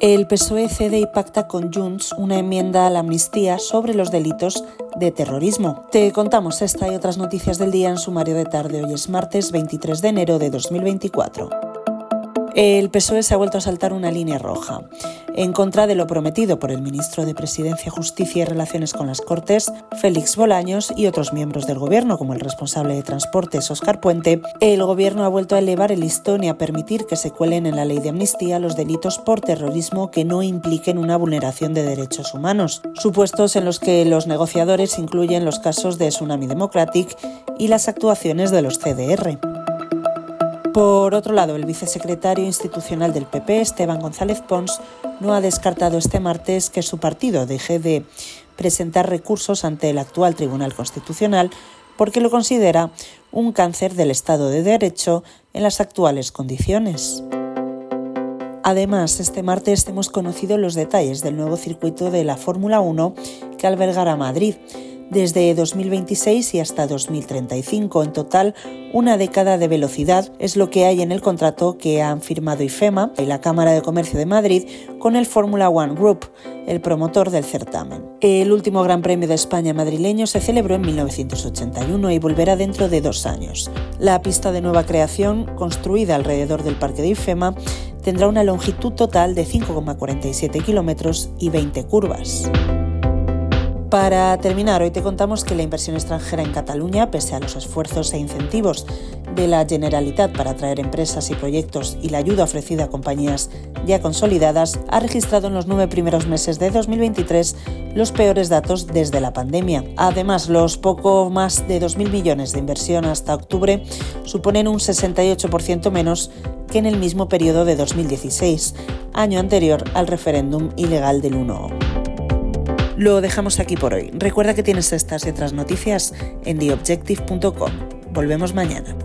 El PSOE cede y pacta con Junts una enmienda a la amnistía sobre los delitos de terrorismo. Te contamos esta y otras noticias del día en sumario de tarde. Hoy es martes 23 de enero de 2024. El PSOE se ha vuelto a saltar una línea roja. En contra de lo prometido por el ministro de Presidencia, Justicia y Relaciones con las Cortes, Félix Bolaños, y otros miembros del Gobierno, como el responsable de Transportes, Óscar Puente, el Gobierno ha vuelto a elevar el listón y a permitir que se cuelen en la ley de amnistía los delitos por terrorismo que no impliquen una vulneración de derechos humanos, supuestos en los que los negociadores incluyen los casos de Tsunami Democratic y las actuaciones de los CDR. Por otro lado, el vicesecretario institucional del PP, Esteban González Pons, no ha descartado este martes que su partido deje de presentar recursos ante el actual Tribunal Constitucional porque lo considera un cáncer del Estado de Derecho en las actuales condiciones. Además, este martes hemos conocido los detalles del nuevo circuito de la Fórmula 1 que albergará Madrid desde 2026 y hasta 2035. En total, una década de velocidad es lo que hay en el contrato que han firmado IFEMA y la Cámara de Comercio de Madrid con el Fórmula One Group, el promotor del certamen. El último Gran Premio de España madrileño se celebró en 1981 y volverá dentro de dos años. La pista de nueva creación, construida alrededor del Parque de IFEMA, tendrá una longitud total de 5,47 kilómetros y 20 curvas. Para terminar, hoy te contamos que la inversión extranjera en Cataluña, pese a los esfuerzos e incentivos de la Generalitat para atraer empresas y proyectos y la ayuda ofrecida a compañías ya consolidadas, ha registrado en los nueve primeros meses de 2023 los peores datos desde la pandemia. Además, los poco más de 2.000 millones de inversión hasta octubre suponen un 68% menos que en el mismo periodo de 2016, año anterior al referéndum ilegal del 1. Lo dejamos aquí por hoy. Recuerda que tienes estas y otras noticias en theobjective.com. Volvemos mañana.